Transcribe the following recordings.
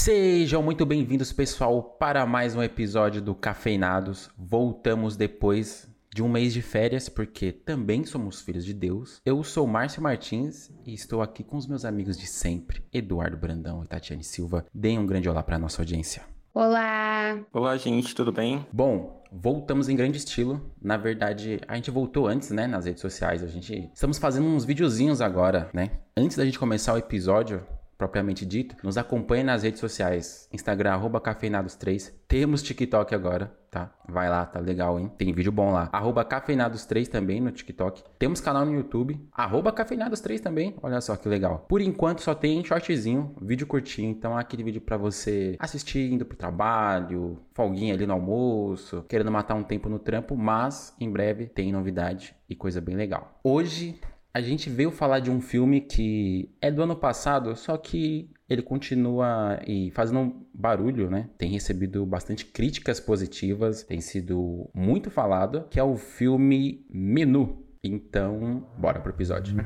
Sejam muito bem-vindos, pessoal, para mais um episódio do Cafeinados. Voltamos depois de um mês de férias, porque também somos filhos de Deus. Eu sou Márcio Martins e estou aqui com os meus amigos de sempre, Eduardo Brandão e Tatiane Silva. Deem um grande olá para nossa audiência. Olá! Olá, gente, tudo bem? Bom, voltamos em grande estilo. Na verdade, a gente voltou antes, né, nas redes sociais. A gente estamos fazendo uns videozinhos agora, né? Antes da gente começar o episódio, propriamente dito, nos acompanhe nas redes sociais. Instagram, arroba cafeinados3. Temos TikTok agora, tá? Vai lá, tá legal, hein? Tem vídeo bom lá. Arroba cafeinados3 também no TikTok. Temos canal no YouTube. Arroba cafeinados3 também. Olha só que legal. Por enquanto só tem shortzinho, vídeo curtinho. Então aquele vídeo para você assistir indo pro trabalho, folguinha ali no almoço, querendo matar um tempo no trampo. Mas em breve tem novidade e coisa bem legal. Hoje a gente veio falar de um filme que é do ano passado, só que ele continua e fazendo barulho, né? Tem recebido bastante críticas positivas, tem sido muito falado, que é o filme Menu. Então, bora pro episódio.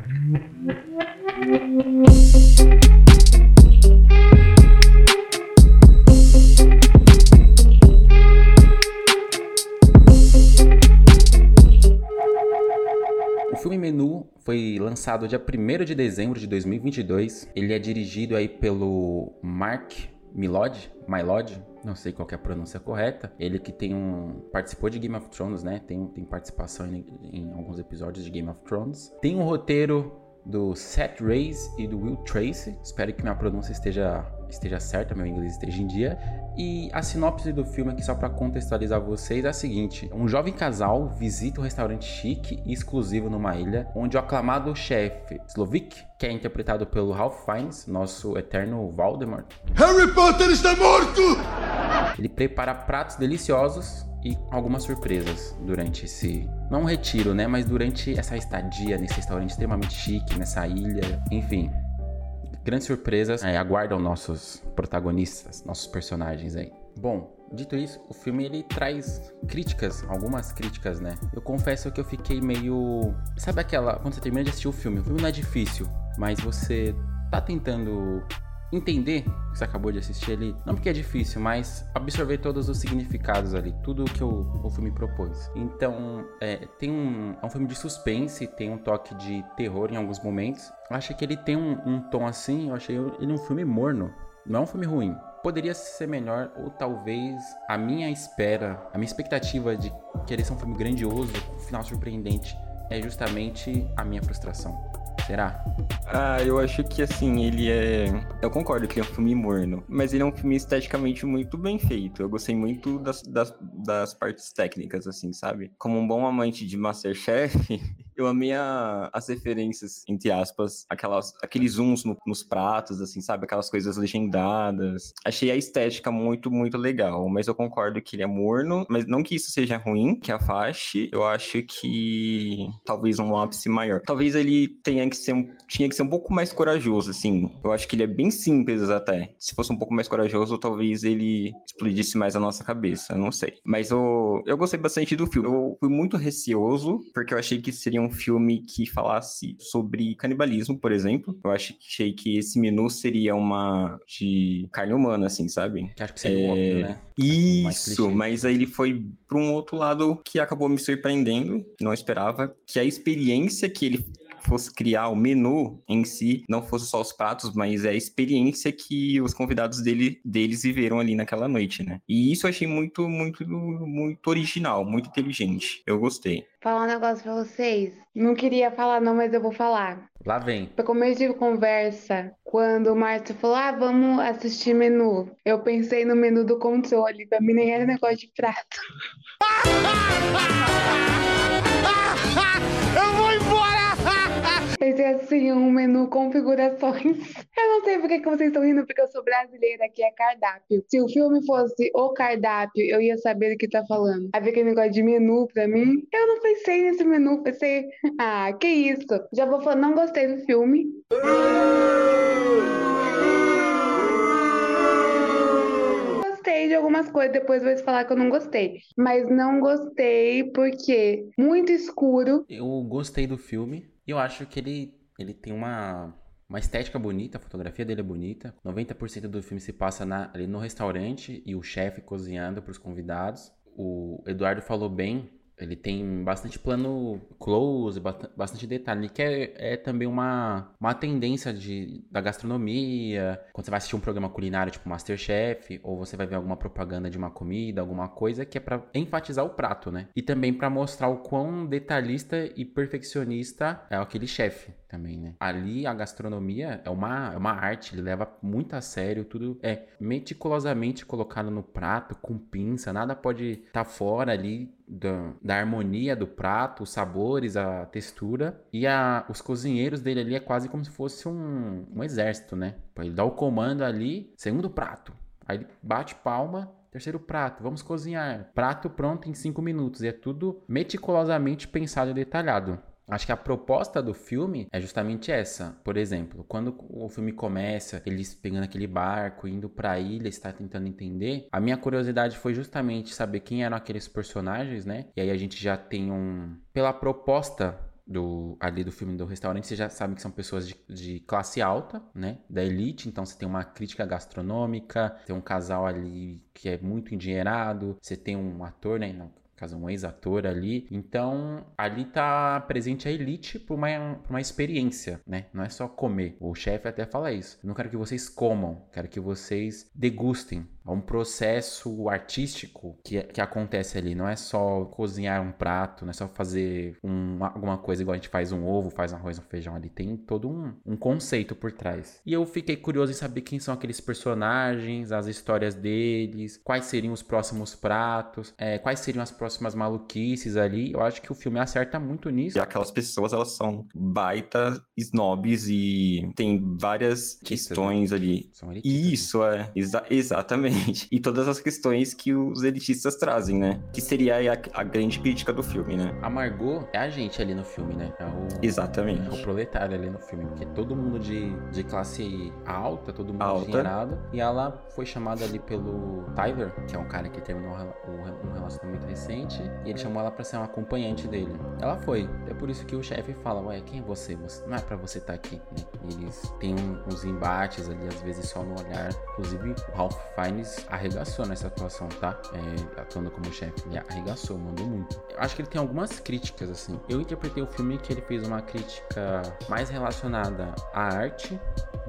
O foi lançado dia 1 de dezembro de 2022. Ele é dirigido aí pelo Mark Milod, Mylod, não sei qual é a pronúncia correta. Ele que tem um participou de Game of Thrones, né? Tem, tem participação em, em alguns episódios de Game of Thrones. Tem um roteiro do Seth Reyes e do Will Tracy. Espero que minha pronúncia esteja esteja certa, meu inglês esteja em dia. E a sinopse do filme aqui, só para contextualizar vocês, é a seguinte: um jovem casal visita um restaurante chique e exclusivo numa ilha, onde o aclamado chefe Slovik, que é interpretado pelo Ralph Fiennes, nosso eterno Voldemort, Harry Potter está morto! Ele prepara pratos deliciosos e algumas surpresas durante esse. Não um retiro, né? Mas durante essa estadia nesse restaurante extremamente chique, nessa ilha. Enfim, grandes surpresas é, aguardam nossos protagonistas, nossos personagens aí. Bom, dito isso, o filme ele traz críticas, algumas críticas, né? Eu confesso que eu fiquei meio. Sabe aquela. Quando você termina de assistir o filme, o filme não é difícil, mas você tá tentando entender que você acabou de assistir ali, não porque é difícil, mas absorver todos os significados ali, tudo que o, o filme propôs. Então, é, tem um, é um filme de suspense, tem um toque de terror em alguns momentos. Eu achei que ele tem um, um tom assim, eu achei ele um filme morno, não é um filme ruim. Poderia ser melhor, ou talvez a minha espera, a minha expectativa de querer ser um filme grandioso, um final surpreendente, é justamente a minha frustração. Será? Ah, eu acho que assim, ele é. Eu concordo que ele é um filme morno, mas ele é um filme esteticamente muito bem feito. Eu gostei muito das, das, das partes técnicas, assim, sabe? Como um bom amante de Masterchef, eu amei a, as referências, entre aspas, aquelas, aqueles zooms no, nos pratos, assim, sabe? Aquelas coisas legendadas. Achei a estética muito, muito legal, mas eu concordo que ele é morno, mas não que isso seja ruim, que afaste. Eu acho que talvez um ápice maior. Talvez ele tenha que ser um, tinha que ser um pouco mais corajoso, assim. Eu acho que ele é bem simples até. Se fosse um pouco mais corajoso, talvez ele explodisse mais a nossa cabeça, não sei. Mas eu, eu gostei bastante do filme. Eu fui muito receoso, porque eu achei que seria um filme que falasse sobre canibalismo, por exemplo. Eu achei que esse menu seria uma de carne humana, assim, sabe? Acho que seria é... óbvio, né? Isso, mas aí ele foi para um outro lado que acabou me surpreendendo, não esperava, que a experiência que ele fosse criar o menu em si, não fosse só os pratos, mas é a experiência que os convidados dele, deles viveram ali naquela noite, né? E isso eu achei muito, muito, muito original, muito inteligente. Eu gostei. Falar um negócio pra vocês. Não queria falar, não, mas eu vou falar. Lá vem. Pra começo de conversa, quando o Márcio falou, ah, vamos assistir menu. Eu pensei no menu do controle. Pra mim nem era negócio de prato. Eu vou! Pensei assim, um menu configurações. Eu não sei por que que vocês estão rindo, porque eu sou brasileira, aqui é cardápio. Se o filme fosse o cardápio, eu ia saber do que tá falando. Havia aquele negócio de menu pra mim. Eu não pensei nesse menu, pensei, ah, que isso. Já vou falando, não gostei do filme. Gostei de algumas coisas, depois vou falar que eu não gostei. Mas não gostei porque muito escuro. Eu gostei do filme. E eu acho que ele, ele tem uma, uma estética bonita, a fotografia dele é bonita. 90% do filme se passa na, ali no restaurante e o chefe cozinhando para os convidados. O Eduardo falou bem ele tem bastante plano close, bastante detalhe, que é, é, também uma, uma tendência de, da gastronomia. Quando você vai assistir um programa culinário, tipo Masterchef, ou você vai ver alguma propaganda de uma comida, alguma coisa, que é para enfatizar o prato, né? E também para mostrar o quão detalhista e perfeccionista é aquele chefe também, né? Ali a gastronomia é uma, é uma arte, ele leva muito a sério, tudo é meticulosamente colocado no prato, com pinça, nada pode estar tá fora ali da, da, harmonia do prato, os sabores, a textura. E a, os cozinheiros dele ali é quase como se fosse um, um exército, né? Ele dá o comando ali, segundo prato. Aí ele bate palma, terceiro prato, vamos cozinhar. Prato pronto em cinco minutos. E é tudo meticulosamente pensado e detalhado. Acho que a proposta do filme é justamente essa. Por exemplo, quando o filme começa, eles pegando aquele barco, indo pra ilha, está tentando entender, a minha curiosidade foi justamente saber quem eram aqueles personagens, né? E aí a gente já tem um. Pela proposta do ali do filme do restaurante, você já sabe que são pessoas de, de, classe alta, né? Da elite, então você tem uma crítica gastronômica, tem um casal ali que é muito endinheirado, você tem um ator, né? Caso um ex-ator ali. Então, ali tá presente a elite por uma, por uma experiência, né? Não é só comer. O chefe até fala isso. Eu não quero que vocês comam, quero que vocês degustem é um processo artístico que, que acontece ali. Não é só cozinhar um prato, não é só fazer um, alguma coisa igual a gente faz um ovo, faz um arroz, um feijão ali. Tem todo um, um conceito por trás. E eu fiquei curioso em saber quem são aqueles personagens, as histórias deles, quais seriam os próximos pratos, é, quais seriam as próximas maluquices ali. Eu acho que o filme acerta muito nisso. E aquelas pessoas, elas são baita snobs e tem várias questões ali. São Isso, é. Exa exatamente. Exatamente. E todas as questões que os elitistas trazem, né? Que seria a, a, grande crítica do filme, né? A Margot é a gente ali no filme, né? É o, Exatamente. É o proletário ali no filme. Porque todo mundo de, de classe alta, todo mundo alta. E ela foi chamada ali pelo Tyler, que é um cara que terminou um relacionamento recente. E ele chamou ela pra ser uma acompanhante dele. Ela foi. É por isso que o chefe fala, ué, quem é você? você não é pra você estar tá aqui, né? E eles têm uns embates ali, às vezes só no olhar. Inclusive, o Ralph Fiennes arregaçou nessa atuação, tá? É, atuando como chefe. Ele arregaçou, mandou muito. Eu acho que ele tem algumas críticas, assim. Eu interpretei o filme que ele fez uma crítica mais relacionada à arte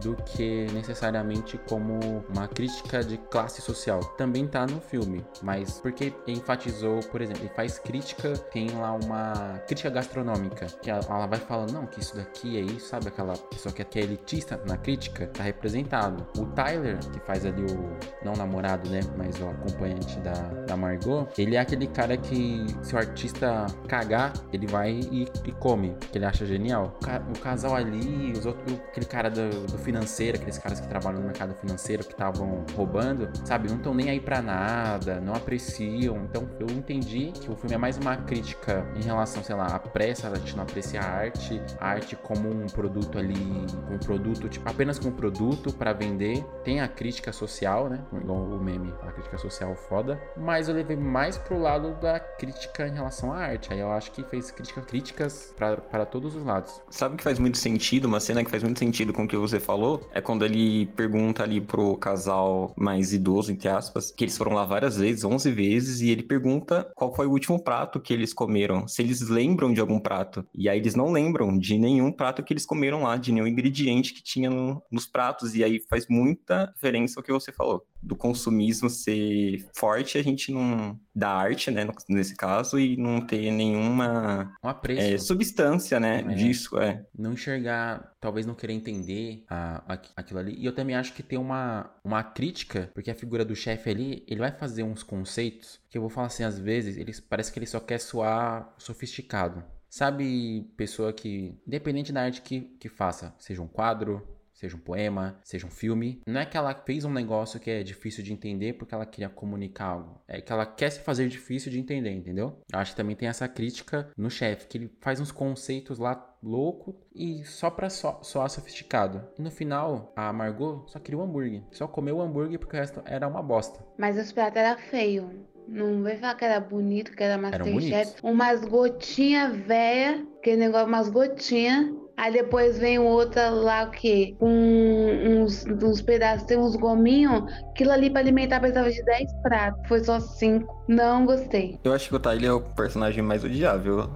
do que necessariamente como uma crítica de classe social. Também tá no filme, mas porque enfatizou, por exemplo, ele faz crítica, tem lá uma crítica gastronômica, que ela, ela vai falando, não, que isso daqui é isso, sabe? Aquela pessoa que é elitista na crítica, tá representado. O Tyler, que faz ali o. Não namorado, né? Mas o acompanhante da, da Margot, ele é aquele cara que, se o artista cagar, ele vai e, e come, que ele acha genial. O, o casal ali, os outros, aquele cara do, do, financeiro, aqueles caras que trabalham no mercado financeiro que estavam roubando, sabe? Não estão nem aí pra nada, não apreciam. Então eu entendi que o filme é mais uma crítica em relação, sei lá, à pressa, a gente não aprecia a arte, a arte como um produto ali, um produto, tipo, apenas como produto para vender. Tem a crítica social, né? igual o meme, a crítica social foda, mas eu levei mais pro lado da crítica em relação à arte. Aí eu acho que fez crítica, críticas para todos os lados. Sabe que faz muito sentido, uma cena que faz muito sentido com o que você falou, é quando ele pergunta ali pro casal mais idoso, entre aspas, que eles foram lá várias vezes, 11 vezes, e ele pergunta qual foi o último prato que eles comeram, se eles lembram de algum prato. E aí eles não lembram de nenhum prato que eles comeram lá, de nenhum ingrediente que tinha no, nos pratos, e aí faz muita diferença ao que você falou do consumismo ser forte, a gente não. da arte, né, nesse caso, e não ter nenhuma um apreço. É, substância, né, é. disso, é. Não enxergar, talvez não querer entender a, a, aquilo ali. E eu também acho que tem uma, uma crítica, porque a figura do chefe ali, ele vai fazer uns conceitos que eu vou falar assim, às vezes, ele, parece que ele só quer soar sofisticado. Sabe, pessoa que, independente da arte que, que faça, seja um quadro, seja um poema, seja um filme. Não é que ela fez um negócio que é difícil de entender porque ela queria comunicar algo. É que ela quer se fazer difícil de entender, entendeu? Eu acho que também tem essa crítica no chefe, que ele faz uns conceitos lá louco e só pra so soar sofisticado. E no final, a Margot só queria o um hambúrguer. Só comeu o hambúrguer porque o resto era uma bosta. Mas os pratos eram feios. Não vai falar que era bonito, que era Masterchef. Umas gotinhas velhas, aquele negócio, umas gotinhas Aí depois vem outra lá, o quê? Com uns, uns pedaços, tem uns gominhos. Aquilo ali pra alimentar precisava de 10 pratos. Foi só 5. Não gostei. Eu acho que o Tyler é o personagem mais odiável.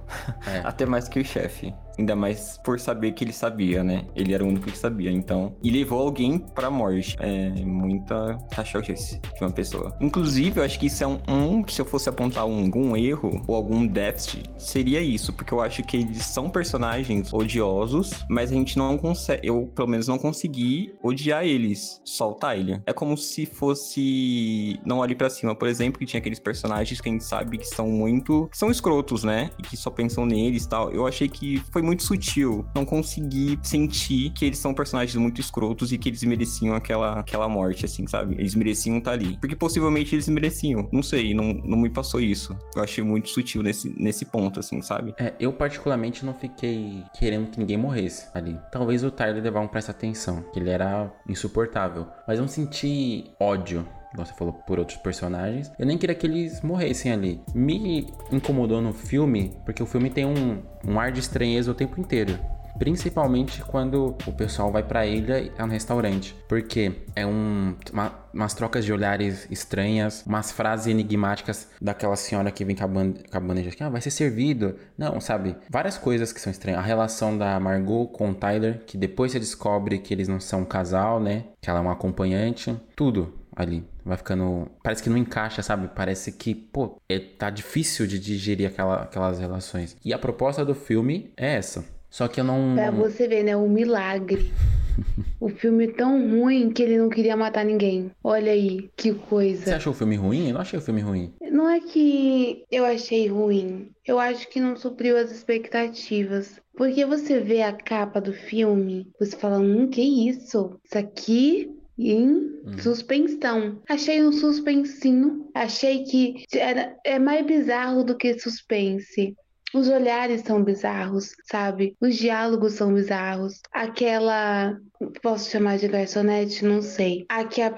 É. Até mais que o chefe. Ainda mais por saber que ele sabia, né? Ele era o único que sabia, então. E levou alguém pra morte. É muita cachorrice de uma pessoa. Inclusive, eu acho que isso é um, um. Se eu fosse apontar um, algum erro ou algum déficit, seria isso. Porque eu acho que eles são personagens odiosos, mas a gente não consegue. Eu, pelo menos, não consegui odiar eles. Só o Tyler. É como se fosse. Não olhe pra cima, por exemplo, que tinha aqueles personagens que a gente sabe que são muito. que são escrotos, né? E que só pensam neles e tal. Eu achei que foi muito sutil. Não consegui sentir que eles são personagens muito escrotos e que eles mereciam aquela, aquela morte, assim, sabe? Eles mereciam estar ali. Porque possivelmente eles mereciam. Não sei, não, não me passou isso. Eu achei muito sutil nesse, nesse ponto, assim, sabe? É, eu particularmente não fiquei querendo que ninguém morresse ali. Talvez o Tyler levar um presta atenção, que ele era insuportável. Mas eu não senti ódio você falou, por outros personagens. Eu nem queria que eles morressem ali. Me incomodou no filme, porque o filme tem um, um ar de estranheza o tempo inteiro. Principalmente quando o pessoal vai pra ilha e é um restaurante. Porque é um, uma- umas trocas de olhares estranhas, umas frases enigmáticas daquela senhora que vem com a, bandeja aqui, ah, vai ser servido. Não, sabe? Várias coisas que são estranhas. A relação da Margot com o Tyler, que depois você descobre que eles não são um casal, né? Que ela é uma acompanhante. Tudo ali. Vai ficando. Parece que não encaixa, sabe? Parece que, pô, é, tá difícil de digerir aquela, aquelas relações. E a proposta do filme é essa. Só que eu não. Pra você ver, né? O milagre. o filme tão ruim que ele não queria matar ninguém. Olha aí, que Você coisa. achou o filme ruim? Eu não achei o filme ruim. Não é que eu achei ruim. Eu acho que não supriu as expectativas. Porque você vê a capa do filme, você fala, hum, que isso? Isso aqui em suspensão. Achei um suspensinho. Achei que era, é mais bizarro do que suspense. Os olhares são bizarros, sabe? Os diálogos são bizarros. Aquela. Posso chamar de garçonete? Não sei. A que a,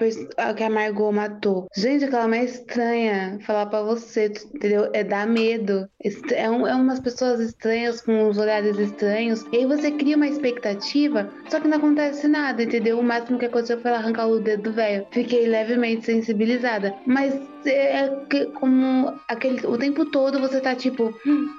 que a Margot matou. Gente, aquela mulher é estranha. Falar pra você, entendeu? É dar medo. É, um, é umas pessoas estranhas com os olhares estranhos. E aí você cria uma expectativa, só que não acontece nada, entendeu? O máximo que aconteceu foi ela arrancar o dedo do velho. Fiquei levemente sensibilizada. Mas é que- como aquele, o tempo todo você tá tipo,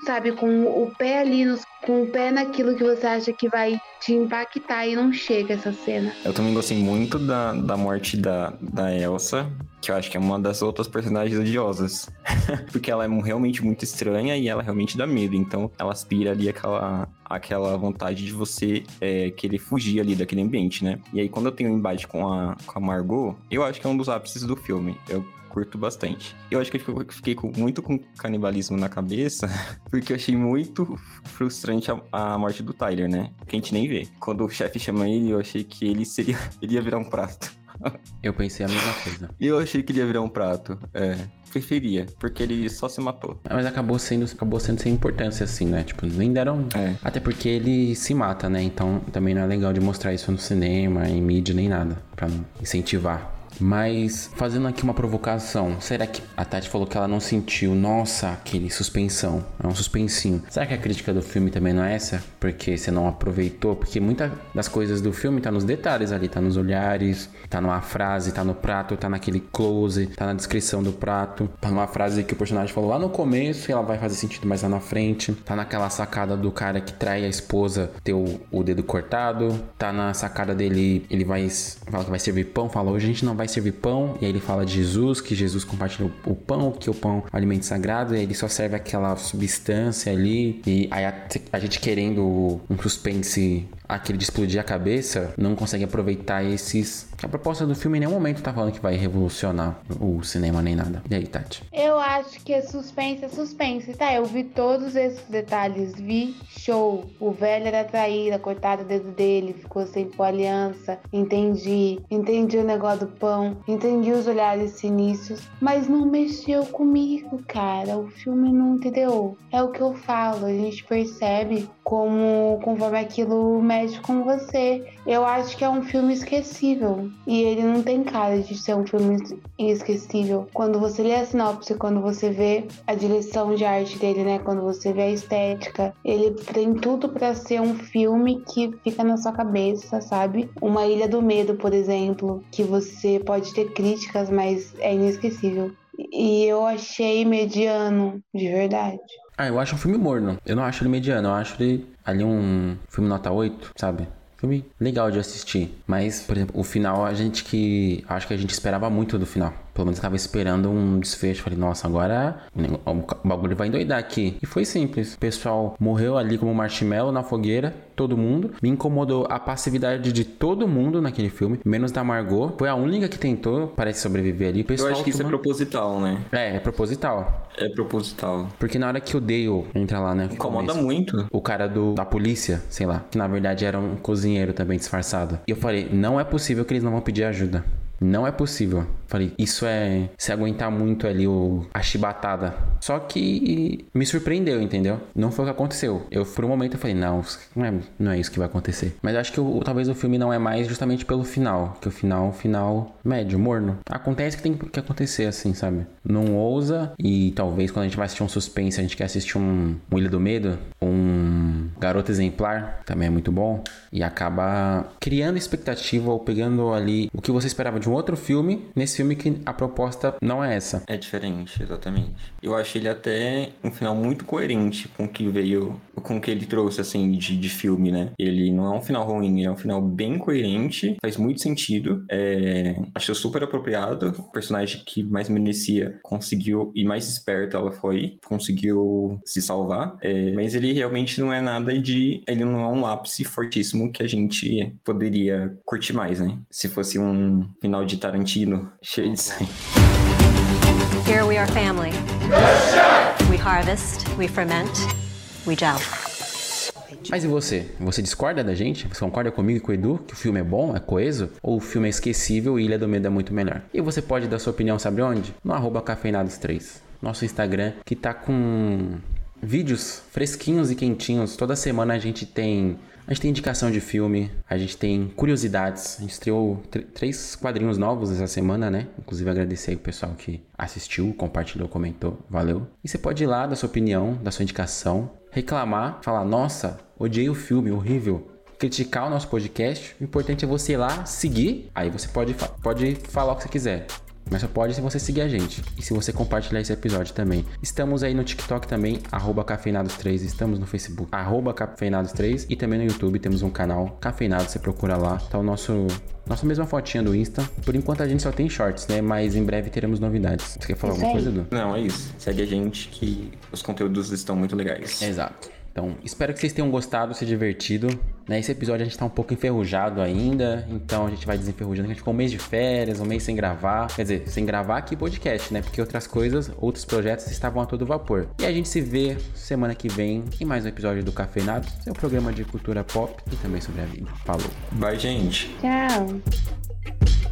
sabe, com o pé ali, nos, com o pé naquilo que você acha que vai te impactar e não chega essa cena. Eu também gostei muito da, da morte da, da Elsa, que eu acho que é uma das outras personagens odiosas. Porque ela é realmente muito estranha e ela realmente dá medo. Então ela aspira ali aquela, aquela vontade de você é, querer fugir ali daquele ambiente, né? E aí quando eu tenho um embate com a, com a Margot, eu acho que é um dos ápices do filme. Eu curto bastante. Eu acho que eu fiquei com- muito com canibalismo na cabeça, porque eu achei muito frustrante a, a morte do Tyler, né? Que a gente nem vê. Quando o chefe chama ele, eu achei que ele seria. Ele ia virar um prato. Eu pensei a mesma coisa. Eu achei que ele ia virar um prato. É. Preferia, porque ele só se matou. Mas acabou sendo, acabou sendo sem importância, assim, né? Tipo, nem deram. É. Até porque ele se mata, né? Então também não é legal de mostrar isso no cinema, em mídia, nem nada. Pra não incentivar. Mas fazendo aqui uma provocação, será que a Tati falou que ela não sentiu, nossa, aquele suspensão, é um suspensinho. Será que a crítica do filme também não é essa? Porque você não aproveitou? Porque muitas das coisas do filme tá nos detalhes ali, tá nos olhares, tá numa frase, tá no prato, tá naquele close, tá na descrição do prato, tá numa frase que o personagem falou lá no começo e ela vai fazer sentido mais lá na frente, tá naquela sacada do cara que trai a esposa ter o, o dedo cortado, tá na sacada dele, ele vai fala que vai servir pão, fala hoje a gente não vai servir pão, e aí ele fala de Jesus, que Jesus compartilha o, o pão, que o pão é um alimento sagrado, e aí ele só serve aquela substância ali, e aí a, a gente querendo um suspense aquele de explodir a cabeça, não consegue aproveitar esses. A proposta do filme em nenhum momento tá falando que vai revolucionar o cinema nem nada. E aí, Tati? Eu acho que é suspense, é suspense, tá? Eu vi todos esses detalhes, vi show. O velho era traíra, cortado o dedo dele, ficou sem pôr aliança. Entendi, entendi o negócio do pão, entendi os olhares sinistros, mas não mexeu comigo, cara. O filme não entendeu. É o que eu falo, a gente percebe como conforme aquilo mexe com você. Eu acho que é um filme esquecível e ele não tem cara de ser um filme inesquecível. Quando você lê a sinopse, quando você vê a direção de arte dele, né, quando você vê a estética, ele tem tudo para ser um filme que fica na sua cabeça, sabe? Uma Ilha do Medo, por exemplo, que você pode ter críticas, mas é inesquecível. E eu achei mediano, de verdade. Ah, eu acho um filme morno. Eu não acho ele mediano, eu acho ele ali um filme nota 8, sabe? Filme legal de assistir. Mas, por exemplo, o final, a gente que. Acho que a gente esperava muito do final. Pelo menos eu tava esperando um desfecho. Falei, nossa, agora o bagulho vai endoidar aqui. E foi simples. O pessoal morreu ali como marshmallow na fogueira. Todo mundo. Me incomodou a passividade de todo mundo naquele filme. Menos da Margot. Foi a única que tentou, parece, sobreviver ali. O pessoal Eu acho que isso é proposital, né? É, é proposital. É proposital. Porque na hora que o Dale entra lá, né? Incomoda começo, muito. O cara do, da polícia, sei lá, que na verdade era um cozinheiro também disfarçado. E eu falei, não é possível que eles não vão pedir ajuda. Não é possível. Falei, isso é se aguentar muito ali o, a chibatada. Só que me surpreendeu, entendeu? Não foi o que aconteceu. Eu, por um momento, eu falei, não, não é, não é isso que vai acontecer. Mas acho que o, talvez o filme não é mais justamente pelo final. Que o final, final médio, morno. Acontece que tem que acontecer assim, sabe? Não ousa. E talvez quando a gente vai assistir um suspense, a gente quer assistir um, um Ilha do Medo, um Garoto Exemplar, também é muito bom. E acaba criando expectativa ou pegando ali o que você esperava de um outro filme, nesse filme que a proposta não é essa. É diferente, exatamente. Eu acho ele até um final muito coerente com o que veio, com o que ele trouxe, assim, de, de filme, né? Ele não é um final ruim, ele é um final bem coerente, faz muito sentido. É, achei super apropriado. O personagem que mais merecia conseguiu, e mais esperta ela foi, conseguiu se salvar. É, mas ele realmente não é nada de. Ele não é um ápice fortíssimo que a gente poderia curtir mais, né? Se fosse um final de Tarantino cheio de sangue. Here we are family. We harvest, we ferment, we gel. Mas e você? Você discorda da gente? Você concorda comigo e com o Edu que o filme é bom, é coeso? Ou o filme é esquecível e Ilha do Medo é muito melhor? E você pode dar sua opinião, sabe onde? No arroba cafeinados3. Nosso Instagram, que tá com vídeos fresquinhos e quentinhos. Toda semana a gente tem a gente tem indicação de filme, a gente tem curiosidades. A gente estreou três quadrinhos novos essa semana, né? Inclusive agradecer aí o pessoal que assistiu, compartilhou, comentou. Valeu. E você pode ir lá dar sua opinião, dar sua indicação, reclamar, falar: nossa, odiei o filme, horrível. Criticar o nosso podcast. O importante é você ir lá, seguir. Aí você pode, pode falar o que você quiser. Mas só pode se você seguir a gente. E se você compartilhar esse episódio também. Estamos aí no TikTok também, arroba Cafeinados3. Estamos no Facebook, arroba Cafeinados3. E também no YouTube temos um canal Cafeinados, você procura lá. Tá o nosso nossa mesma fotinha do Insta. Por enquanto a gente só tem shorts, né? Mas em breve teremos novidades. Você quer falar alguma coisa, Edu? Não, é isso. Segue a gente que os conteúdos estão muito legais. Exato. Então, espero que vocês tenham gostado, se divertido. Nesse episódio a gente tá um pouco enferrujado ainda, então a gente vai desenferrujando. A gente ficou um mês de férias, um mês sem gravar. Quer dizer, sem gravar aqui podcast, né? Porque outras coisas, outros projetos estavam a todo vapor. E a gente se vê semana que vem em mais um episódio do Cafeinado, seu programa de cultura pop e também sobre a vida. Falou. Bye, gente. Tchau.